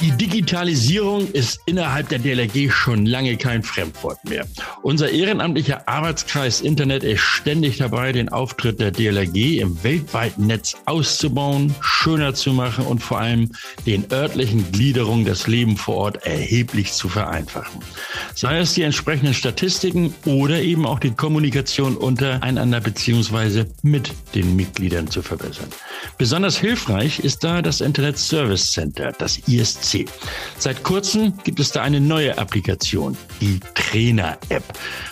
Die Digitalisierung ist innerhalb der DLRG schon lange kein Fremdwort mehr. Unser ehrenamtlicher Arbeitskreis Internet ist ständig dabei, den Auftritt der DLRG im weltweiten Netz auszubauen, schöner zu machen und vor allem den örtlichen Gliederungen das Leben vor Ort erheblich zu vereinfachen. Sei es die entsprechenden Statistiken oder eben auch die Kommunikation untereinander beziehungsweise mit den Mitgliedern zu verbessern. Besonders hilfreich ist da das Internet Service Center, das ISC. Seit kurzem gibt es da eine neue Applikation, die Trainer-App.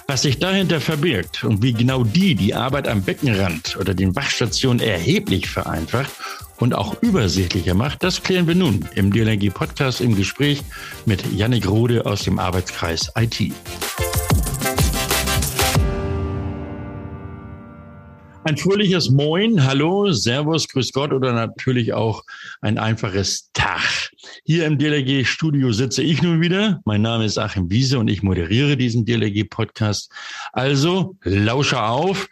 Was sich dahinter verbirgt und wie genau die die Arbeit am Beckenrand oder den Wachstationen erheblich vereinfacht und auch übersichtlicher macht, das klären wir nun im DLNG Podcast im Gespräch mit Yannick Rode aus dem Arbeitskreis IT. Ein fröhliches Moin, Hallo, Servus, Grüß Gott oder natürlich auch ein einfaches Tag. Hier im DLRG-Studio sitze ich nun wieder. Mein Name ist Achim Wiese und ich moderiere diesen DLRG-Podcast. Also, lausche auf.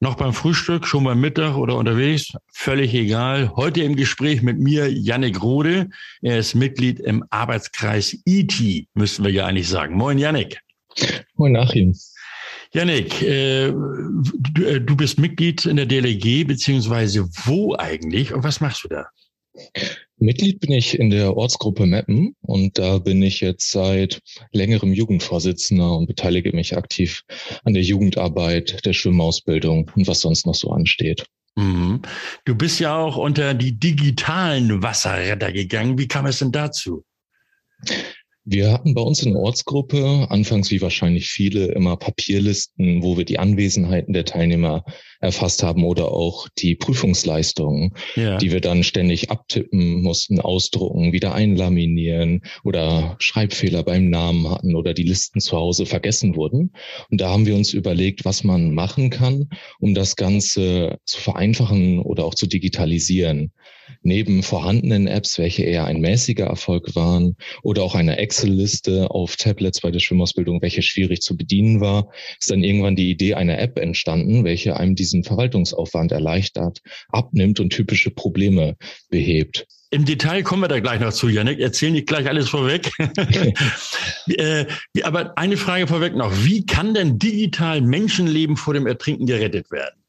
Noch beim Frühstück, schon beim Mittag oder unterwegs, völlig egal. Heute im Gespräch mit mir Yannick Rode. Er ist Mitglied im Arbeitskreis IT, müssten wir ja eigentlich sagen. Moin, Yannick. Moin, Achim. Janik, äh, du, äh, du, bist Mitglied in der DLG, beziehungsweise wo eigentlich und was machst du da? Mitglied bin ich in der Ortsgruppe Meppen und da bin ich jetzt seit längerem Jugendvorsitzender und beteilige mich aktiv an der Jugendarbeit, der Schwimmausbildung und was sonst noch so ansteht. Mhm. Du bist ja auch unter die digitalen Wasserretter gegangen. Wie kam es denn dazu? Wir hatten bei uns in der Ortsgruppe anfangs wie wahrscheinlich viele immer Papierlisten, wo wir die Anwesenheiten der Teilnehmer erfasst haben oder auch die Prüfungsleistungen, ja. die wir dann ständig abtippen mussten, ausdrucken, wieder einlaminieren oder Schreibfehler beim Namen hatten oder die Listen zu Hause vergessen wurden. Und da haben wir uns überlegt, was man machen kann, um das Ganze zu vereinfachen oder auch zu digitalisieren neben vorhandenen Apps, welche eher ein mäßiger Erfolg waren, oder auch eine Excel-Liste auf Tablets bei der Schwimmausbildung, welche schwierig zu bedienen war, ist dann irgendwann die Idee einer App entstanden, welche einem diesen Verwaltungsaufwand erleichtert, abnimmt und typische Probleme behebt. Im Detail kommen wir da gleich noch zu, Janik. Erzähl nicht gleich alles vorweg. äh, aber eine Frage vorweg noch. Wie kann denn digital Menschenleben vor dem Ertrinken gerettet werden?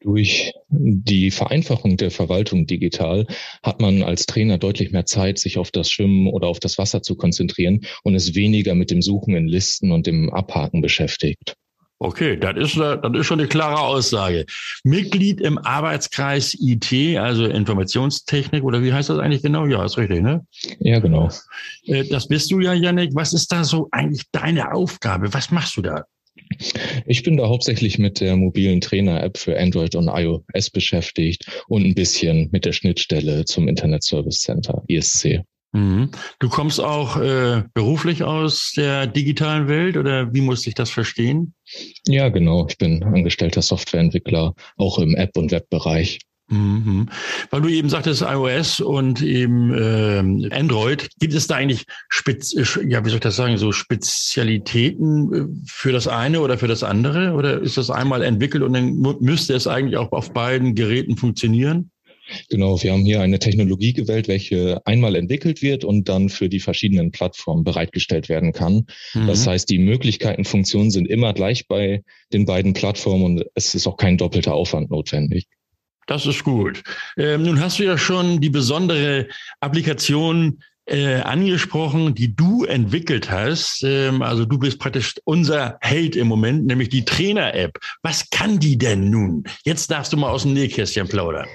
Durch die Vereinfachung der Verwaltung digital hat man als Trainer deutlich mehr Zeit, sich auf das Schwimmen oder auf das Wasser zu konzentrieren und ist weniger mit dem Suchen in Listen und dem Abhaken beschäftigt. Okay, das ist, das ist schon eine klare Aussage. Mitglied im Arbeitskreis IT, also Informationstechnik, oder wie heißt das eigentlich genau? Ja, ist richtig, ne? Ja, genau. Äh, das bist du ja, Janik. Was ist da so eigentlich deine Aufgabe? Was machst du da? Ich bin da hauptsächlich mit der mobilen Trainer-App für Android und iOS beschäftigt und ein bisschen mit der Schnittstelle zum Internet Service Center, ISC. Mhm. Du kommst auch äh, beruflich aus der digitalen Welt oder wie muss ich das verstehen? Ja, genau. Ich bin angestellter Softwareentwickler, auch im App- und Webbereich. Mhm. Weil du eben sagtest iOS und eben äh, Android, gibt es da eigentlich Spez ja, wie soll ich das sagen, so Spezialitäten äh, für das eine oder für das andere? Oder ist das einmal entwickelt und dann müsste es eigentlich auch auf beiden Geräten funktionieren? Genau, wir haben hier eine Technologie gewählt, welche einmal entwickelt wird und dann für die verschiedenen Plattformen bereitgestellt werden kann. Mhm. Das heißt, die Möglichkeiten, Funktionen sind immer gleich bei den beiden Plattformen und es ist auch kein doppelter Aufwand notwendig. Das ist gut. Ähm, nun hast du ja schon die besondere Applikation äh, angesprochen, die du entwickelt hast. Ähm, also du bist praktisch unser Held im Moment, nämlich die Trainer-App. Was kann die denn nun? Jetzt darfst du mal aus dem Nähkästchen plaudern.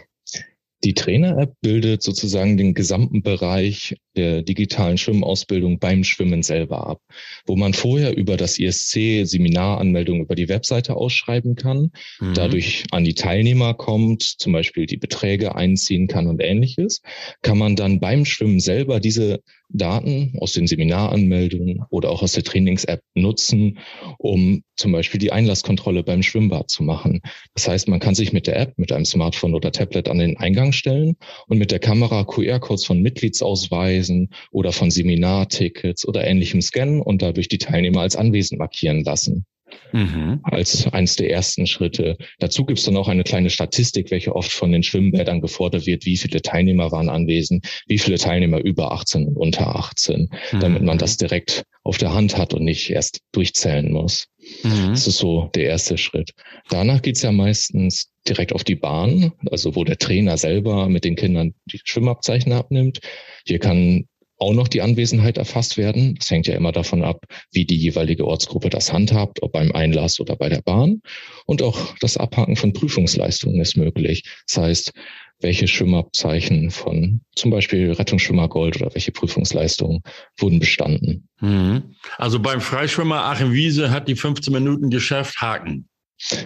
Die Trainer-App bildet sozusagen den gesamten Bereich der digitalen Schwimmausbildung beim Schwimmen selber ab, wo man vorher über das ISC Seminaranmeldung über die Webseite ausschreiben kann, mhm. dadurch an die Teilnehmer kommt, zum Beispiel die Beträge einziehen kann und ähnliches, kann man dann beim Schwimmen selber diese Daten aus den Seminaranmeldungen oder auch aus der Trainings-App nutzen, um zum Beispiel die Einlasskontrolle beim Schwimmbad zu machen. Das heißt, man kann sich mit der App, mit einem Smartphone oder Tablet an den Eingang stellen und mit der Kamera QR-Codes von Mitgliedsausweisen oder von Seminartickets oder ähnlichem scannen und dadurch die Teilnehmer als anwesend markieren lassen. mhm. als eines der ersten Schritte. Dazu gibt es dann auch eine kleine Statistik, welche oft von den Schwimmbädern gefordert wird, wie viele Teilnehmer waren anwesend, wie viele Teilnehmer über 18 und unter 18, mhm. damit man das direkt auf der Hand hat und nicht erst durchzählen muss. Mhm. Das ist so der erste Schritt. Danach geht's ja meistens direkt auf die Bahn, also wo der Trainer selber mit den Kindern die Schwimmabzeichen abnimmt. Hier kann auch noch die Anwesenheit erfasst werden. Das hängt ja immer davon ab, wie die jeweilige Ortsgruppe das handhabt, ob beim Einlass oder bei der Bahn. Und auch das Abhaken von Prüfungsleistungen ist möglich. Das heißt, welche Schwimmabzeichen von zum Beispiel Rettungsschwimmer Gold oder welche Prüfungsleistungen wurden bestanden. Mhm. Also beim Freischwimmer Achim Wiese hat die 15 Minuten geschafft, Haken.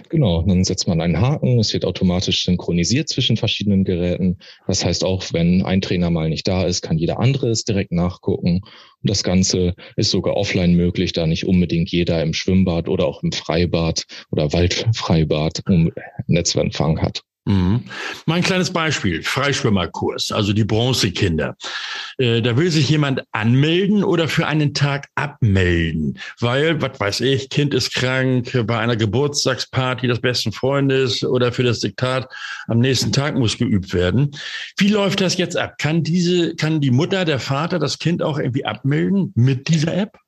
Genau, dann setzt man einen Haken, es wird automatisch synchronisiert zwischen verschiedenen Geräten. Das heißt, auch wenn ein Trainer mal nicht da ist, kann jeder andere es direkt nachgucken. Und das Ganze ist sogar offline möglich, da nicht unbedingt jeder im Schwimmbad oder auch im Freibad oder Waldfreibad Netzempfang hat. Mhm. Mein kleines Beispiel, Freischwimmerkurs, also die Bronzekinder. Äh, da will sich jemand anmelden oder für einen Tag abmelden, weil, was weiß ich, Kind ist krank, bei einer Geburtstagsparty des besten Freundes oder für das Diktat am nächsten Tag muss geübt werden. Wie läuft das jetzt ab? Kann diese, kann die Mutter, der Vater das Kind auch irgendwie abmelden mit dieser App?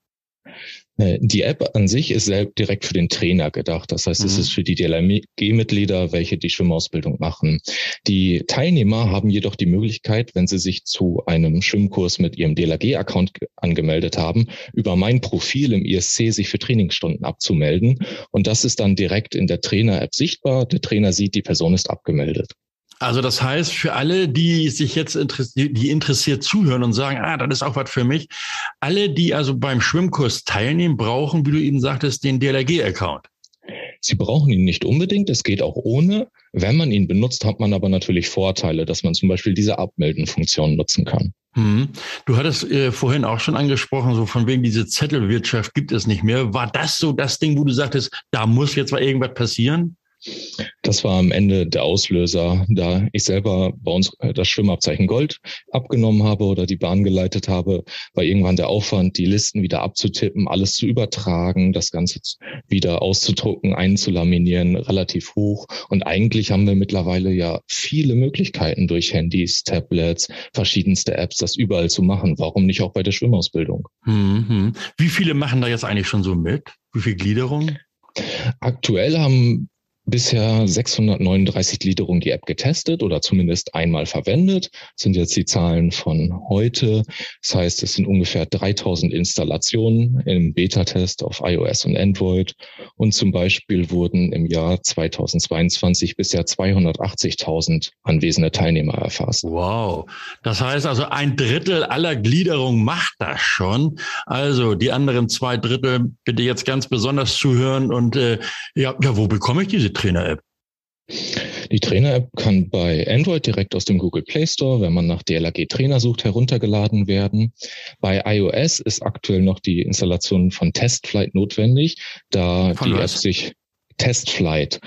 Äh, die App an sich ist selbst direkt für den Trainer gedacht. Das heißt, mhm. es ist für die DLRG-Mitglieder, welche die Schwimmausbildung machen. Die Teilnehmer haben jedoch die Möglichkeit, wenn sie sich zu einem Schwimmkurs mit ihrem DLRG-Account angemeldet haben, über mein Profil im ISC sich für Trainingsstunden abzumelden. Und das ist dann direkt in der Trainer-App sichtbar. Der Trainer sieht, die Person ist abgemeldet. Also das heißt, für alle, die sich jetzt interessiert, die interessiert zuhören und sagen, ah, das ist auch was für mich, alle, die also beim Schwimmkurs teilnehmen, brauchen, wie du eben sagtest, den DLRG-Account. Sie brauchen ihn nicht unbedingt, es geht auch ohne. Wenn man ihn benutzt, hat man aber natürlich Vorteile, dass man zum Beispiel diese Abmelden-Funktion nutzen kann. Hm. Du hattest äh, vorhin auch schon angesprochen, so von wegen diese Zettelwirtschaft gibt es nicht mehr. War das so das Ding, wo du sagtest, da muss jetzt mal irgendwas passieren? Das war am Ende der Auslöser, da ich selber bei uns äh, das Schwimmabzeichen Gold abgenommen habe oder die Bahn geleitet habe, war irgendwann der Aufwand, die Listen wieder abzutippen, alles zu übertragen, das Ganze wieder auszudrucken, einzulaminieren, relativ hoch. Und eigentlich haben wir mittlerweile ja viele Möglichkeiten durch Handys, Tablets, verschiedenste Apps, das überall zu machen. Warum nicht auch bei der Schwimmausbildung? Mhm. Wie viele machen da jetzt eigentlich schon so mit? Wie viel Gliederung? Aktuell haben bisher 639 Gliederungen die App getestet oder zumindest einmal verwendet. Das sind jetzt die Zahlen von heute. Das heißt, es sind ungefähr 3000 Installationen im Beta-Test auf iOS und Android. Und zum Beispiel wurden im Jahr 2022 bisher 280.000 anwesende Teilnehmer erfasst. Wow. Das heißt also, ein Drittel aller Gliederungen macht das schon. Also die anderen zwei Drittel bitte jetzt ganz besonders zuhören und äh, ja, ja, wo bekomme ich diese Trainer-App? Die Trainer-App kann bei Android direkt aus dem Google Play Store, wenn man nach DLRG Trainer sucht, heruntergeladen werden. Bei iOS ist aktuell noch die Installation von TestFlight notwendig, da von die was? App sich TestFlight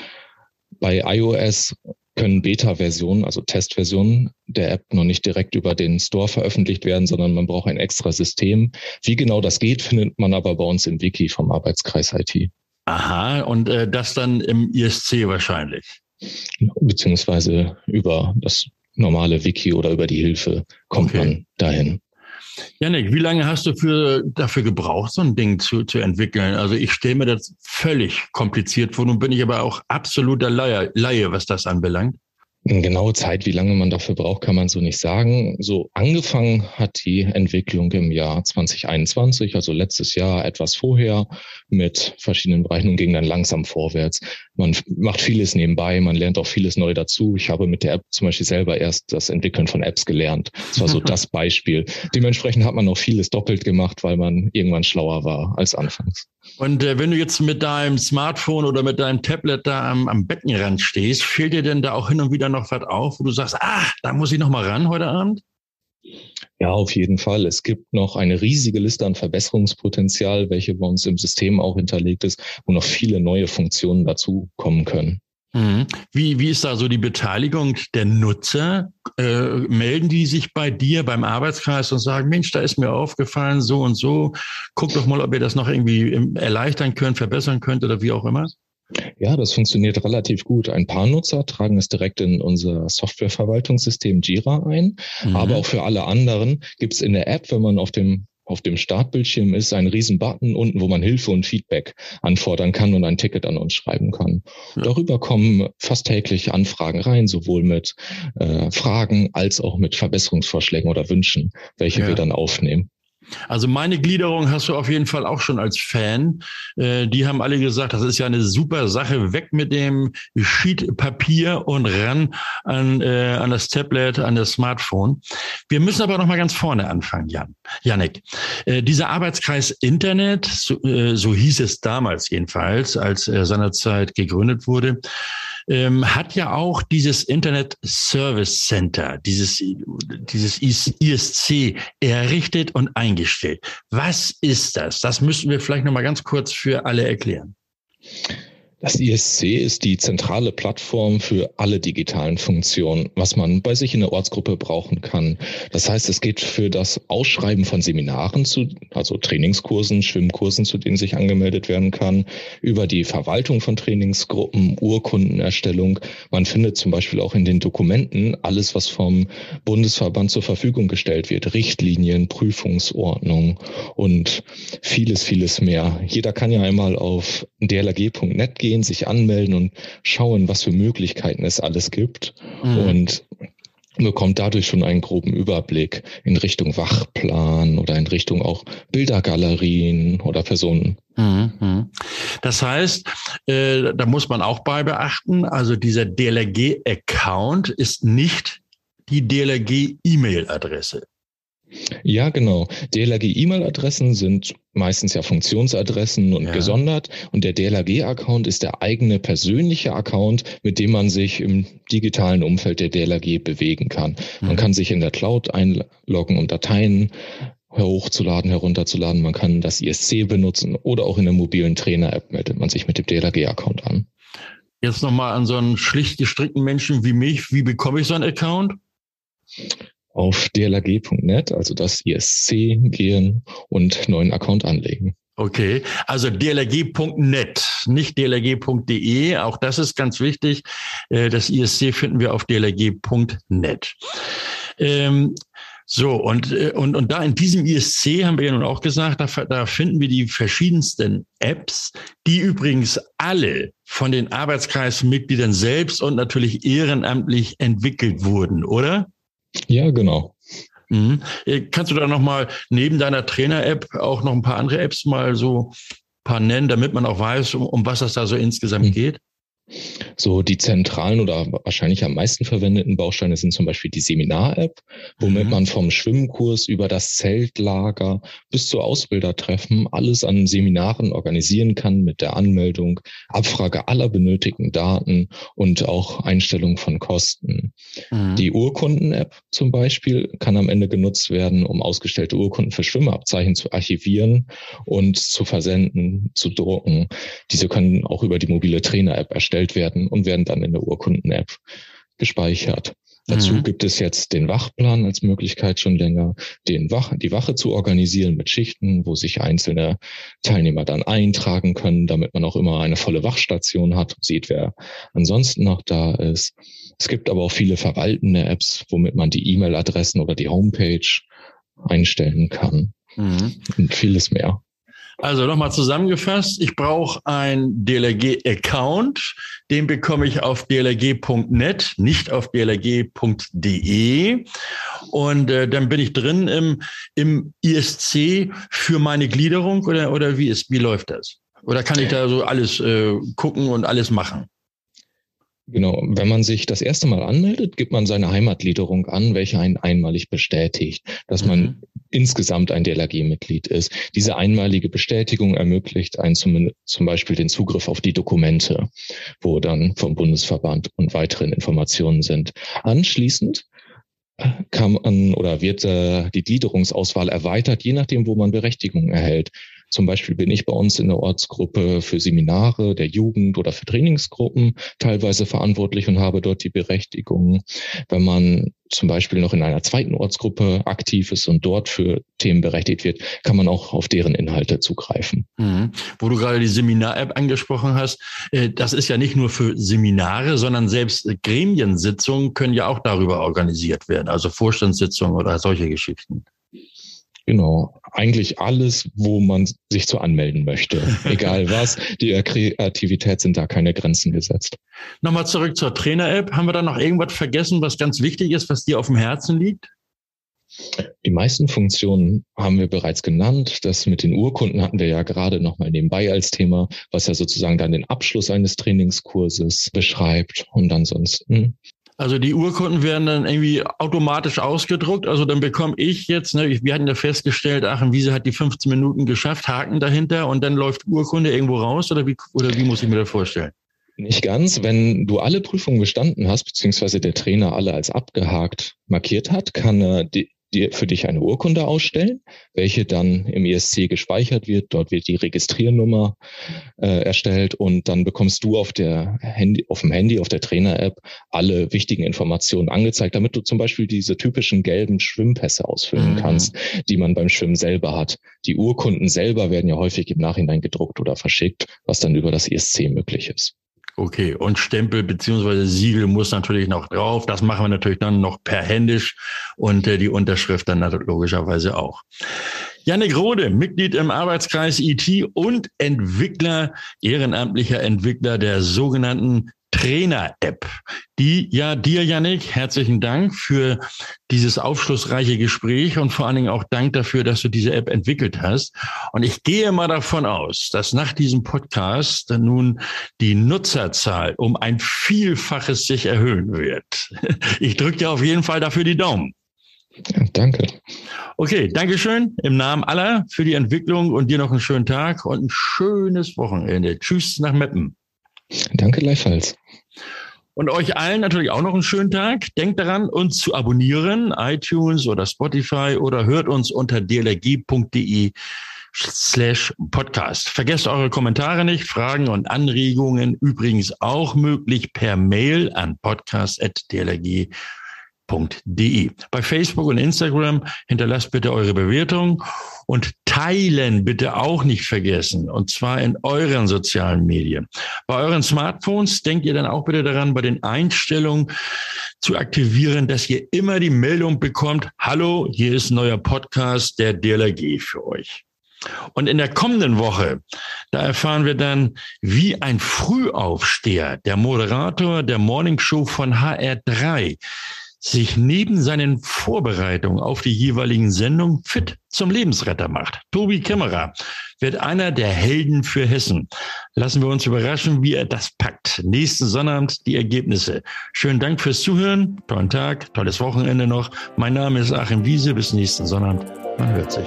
bei iOS können Beta-Versionen, also Testversionen der App noch nicht direkt über den Store veröffentlicht werden, sondern man braucht ein extra System. Wie genau das geht, findet man aber bei uns im Wiki vom Arbeitskreis IT. Aha, und äh, das dann im ISC wahrscheinlich. Beziehungsweise über das normale Wiki oder über die Hilfe kommt okay. man dahin. Janik, wie lange hast du für, dafür gebraucht, so ein Ding zu, zu entwickeln? Also ich stelle mir das völlig kompliziert vor. Nun bin ich aber auch absoluter Laie, Laie was das anbelangt. Eine genaue Zeit, wie lange man dafür braucht, kann man so nicht sagen. So angefangen hat die Entwicklung im Jahr 2021, also letztes Jahr etwas vorher mit verschiedenen Bereichen und ging dann langsam vorwärts. Man macht vieles nebenbei, man lernt auch vieles neu dazu. Ich habe mit der App zum Beispiel selber erst das Entwickeln von Apps gelernt. Das war so das Beispiel. Dementsprechend hat man noch vieles doppelt gemacht, weil man irgendwann schlauer war als anfangs. Und äh, wenn du jetzt mit deinem Smartphone oder mit deinem Tablet da am, am Beckenrand stehst, fehlt dir denn da auch hin und wieder noch was auf, wo du sagst, ah, da muss ich noch mal ran heute Abend? Ja, auf jeden Fall. Es gibt noch eine riesige Liste an Verbesserungspotenzial, welche bei uns im System auch hinterlegt ist, wo noch viele neue Funktionen dazu kommen können. Mhm. Wie, wie ist da so die Beteiligung der Nutzer? Äh, melden die sich bei dir beim Arbeitskreis und sagen, Mensch, da ist mir aufgefallen, so und so, guck doch mal, ob ihr das noch irgendwie erleichtern könnt, verbessern könnt oder wie auch immer? Ja, das funktioniert relativ gut. Ein paar Nutzer tragen es direkt in unser Softwareverwaltungssystem Jira ein, mhm. aber auch für alle anderen gibt es in der App, wenn man auf dem auf dem Startbildschirm ist ein riesen Button unten, wo man Hilfe und Feedback anfordern kann und ein Ticket an uns schreiben kann. Ja. Darüber kommen fast täglich Anfragen rein, sowohl mit äh, Fragen als auch mit Verbesserungsvorschlägen oder Wünschen, welche ja. wir dann aufnehmen. Also meine Gliederung hast du auf jeden Fall auch schon als Fan. Äh, die haben alle gesagt, das ist ja eine super Sache. Weg mit dem Sheet Papier und ran an, äh, an das Tablet, an das Smartphone. Wir müssen aber noch mal ganz vorne anfangen, Jan. Janik. Äh, dieser Arbeitskreis Internet, so, äh, so hieß es damals jedenfalls, als er seinerzeit gegründet wurde, ähm, hat ja auch dieses Internet Service Center, dieses, dieses ISC errichtet und eingestellt. Was ist das? Das müssen wir vielleicht noch mal ganz kurz für alle erklären. Das ISC ist die zentrale Plattform für alle digitalen Funktionen, was man bei sich in der Ortsgruppe brauchen kann. Das heißt, es geht für das Ausschreiben von Seminaren zu, also Trainingskursen, Schwimmkursen, zu denen sich angemeldet werden kann, über die Verwaltung von Trainingsgruppen, Urkundenerstellung. Man findet zum Beispiel auch in den Dokumenten alles, was vom Bundesverband zur Verfügung gestellt wird, Richtlinien, Prüfungsordnung und vieles, vieles mehr. Jeder kann ja einmal auf dlg.net gehen gehen, sich anmelden und schauen, was für Möglichkeiten es alles gibt. Mhm. Und bekommt dadurch schon einen groben Überblick in Richtung Wachplan oder in Richtung auch Bildergalerien oder Personen. Mhm. Das heißt, äh, da muss man auch bei beachten, also dieser DLRG-Account ist nicht die DLRG-E-Mail-Adresse. Ja, genau. DLRG-E-Mail-Adressen sind meistens ja Funktionsadressen und ja. gesondert. Und der DLRG-Account ist der eigene persönliche Account, mit dem man sich im digitalen Umfeld der DLRG bewegen kann. Mhm. Man kann sich in der Cloud einloggen, um Dateien hochzuladen, herunterzuladen. Man kann das ISC benutzen oder auch in der mobilen Trainer-App meldet man sich mit dem DLRG-Account an. Jetzt nochmal an so einen schlicht gestrickten Menschen wie mich. Wie bekomme ich so einen Account? Auf dlg.net, also das ISC gehen und neuen Account anlegen. Okay, also dlg.net, nicht dlg.de. Auch das ist ganz wichtig. Äh, das ISC finden wir auf dlg.net. Ähm, so, und, äh, und, und da in diesem ISC haben wir ja nun auch gesagt, da, da finden wir die verschiedensten Apps, die übrigens alle von den Arbeitskreismitgliedern selbst und natürlich ehrenamtlich entwickelt wurden, oder? Ja, genau. Mhm. Äh, kannst du da nochmal neben deiner Trainer-App auch noch ein paar andere Apps mal so ein paar nennen, damit man auch weiß, um, um was das da so insgesamt mhm. geht? So die zentralen oder wahrscheinlich am meisten verwendeten Bausteine sind zum Beispiel die Seminar-App, womit mhm. man vom Schwimmkurs über das Zeltlager bis zu Ausbildertreffen alles an Seminaren organisieren kann mit der Anmeldung, Abfrage aller benötigten Daten und auch Einstellung von Kosten. Mhm. Die Urkunden-App zum Beispiel kann am Ende genutzt werden, um ausgestellte Urkunden für Schwimmabzeichen zu archivieren und zu versenden, zu drucken. Diese können auch über die mobile Trainer-App erstellt erstellt werden und werden dann in der Urkunden-App gespeichert. Dazu mhm. gibt es jetzt den Wachplan als Möglichkeit schon länger, den Wach, die Wache zu organisieren mit Schichten, wo sich einzelne Teilnehmer dann eintragen können, damit man auch immer eine volle Wachstation hat und sieht, wer ansonsten noch da ist. Es gibt aber auch viele verwaltende Apps, womit man die E-Mail-Adressen oder die Homepage einstellen kann mhm. und vieles mehr. Also nochmal zusammengefasst, ich brauche ein DLRG-Account, den bekomme ich auf dlrg.net, nicht auf dlrg.de. Und äh, dann bin ich drin im, im ISC für meine Gliederung oder, oder wie, ist, wie läuft das? Oder kann ich da so alles äh, gucken und alles machen? Genau, wenn man sich das erste Mal anmeldet, gibt man seine Heimatgliederung an, welche einen einmalig bestätigt, dass man mhm. insgesamt ein DLRG-Mitglied ist. Diese einmalige Bestätigung ermöglicht einen zum, zum Beispiel den Zugriff auf die Dokumente, wo dann vom Bundesverband und weiteren Informationen sind. Anschließend äh, kann man oder wird äh, die Gliederungsauswahl erweitert, je nachdem, wo man Berechtigung erhält. Zum Beispiel bin ich bei uns in der Ortsgruppe für Seminare der Jugend oder für Trainingsgruppen teilweise verantwortlich und habe dort die Berechtigung. Wenn man zum Beispiel noch in einer zweiten Ortsgruppe aktiv ist und dort für Themen berechtigt wird, kann man auch auf deren Inhalte zugreifen. Mhm. Wo du gerade die Seminar-App angesprochen hast, äh, das ist ja nicht nur für Seminare, sondern selbst Gremiensitzungen können ja auch darüber organisiert werden, also Vorstandssitzungen oder solche Geschichten. Genau, eigentlich alles, wo man sich zu anmelden möchte. Egal was, die Kreativität sind da keine Grenzen gesetzt. Nochmal zurück zur Trainer-App. Haben wir da noch irgendwas vergessen, was ganz wichtig ist, was dir auf dem Herzen liegt? Die meisten Funktionen haben wir bereits genannt. Das mit den Urkunden hatten wir ja gerade nochmal nebenbei als Thema, was ja sozusagen dann den Abschluss eines Trainingskurses beschreibt. Und ansonsten also die Urkunden werden dann irgendwie automatisch ausgedruckt. Also dann bekomme ich jetzt, ne, wir hatten ja festgestellt, Aachen Wiese hat die 15 Minuten geschafft, Haken dahinter und dann läuft Urkunde irgendwo raus oder wie, oder wie muss ich mir das vorstellen? Nicht ganz. Wenn du alle Prüfungen bestanden hast, beziehungsweise der Trainer alle als abgehakt markiert hat, kann er die, die für dich eine Urkunde ausstellen, welche dann im ESC gespeichert wird. Dort wird die Registriernummer äh, erstellt und dann bekommst du auf der Handy, auf dem Handy, auf der Trainer-App alle wichtigen Informationen angezeigt, damit du zum Beispiel diese typischen gelben Schwimmpässe ausfüllen mhm. kannst, die man beim Schwimmen selber hat. Die Urkunden selber werden ja häufig im Nachhinein gedruckt oder verschickt, was dann über das ESC möglich ist. Okay, und Stempel beziehungsweise Siegel muss natürlich noch drauf. Das machen wir natürlich dann noch per händisch und äh, die Unterschrift dann logischerweise auch. Janik Rode, Mitglied im Arbeitskreis IT und Entwickler, ehrenamtlicher Entwickler der sogenannten Trainer-App, die ja dir, Yannick, herzlichen Dank für dieses aufschlussreiche Gespräch und vor allen Dingen auch Dank dafür, dass du diese App entwickelt hast. Und ich gehe mal davon aus, dass nach diesem Podcast nun die Nutzerzahl um ein Vielfaches sich erhöhen wird. Ich drücke dir auf jeden Fall dafür die Daumen. Ja, danke. Okay, danke schön im Namen aller für die Entwicklung und dir noch einen schönen Tag und ein schönes Wochenende. Tschüss nach Meppen. Danke gleichfalls. Und euch allen natürlich auch noch einen schönen Tag. Denkt daran, uns zu abonnieren, iTunes oder Spotify oder hört uns unter dlg.de slash podcast. Vergesst eure Kommentare nicht, Fragen und Anregungen übrigens auch möglich per Mail an podcast.dlg.de www.ftf.de. Bei Facebook und Instagram hinterlasst bitte eure Bewertung und teilen bitte auch nicht vergessen und zwar in euren sozialen Medien. Bei euren Smartphones denkt ihr dann auch bitte daran, bei den Einstellungen zu aktivieren, dass ihr immer die Meldung bekommt, hallo, hier ist ein neuer Podcast der DLRG für euch. Und in der kommenden Woche, da erfahren wir dann, wie ein Frühaufsteher, der Moderator der Morning Show von HR3, sich neben seinen Vorbereitungen auf die jeweiligen Sendungen fit zum Lebensretter macht. Tobi Kämmerer wird einer der Helden für Hessen. Lassen wir uns überraschen, wie er das packt. Nächsten Sonnabend die Ergebnisse. Schönen Dank fürs Zuhören. Tollen Tag, tolles Wochenende noch. Mein Name ist Achim Wiese. Bis nächsten Sonnabend. Man hört sich.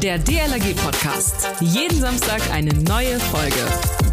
Der DLRG Podcast. Jeden Samstag eine neue Folge.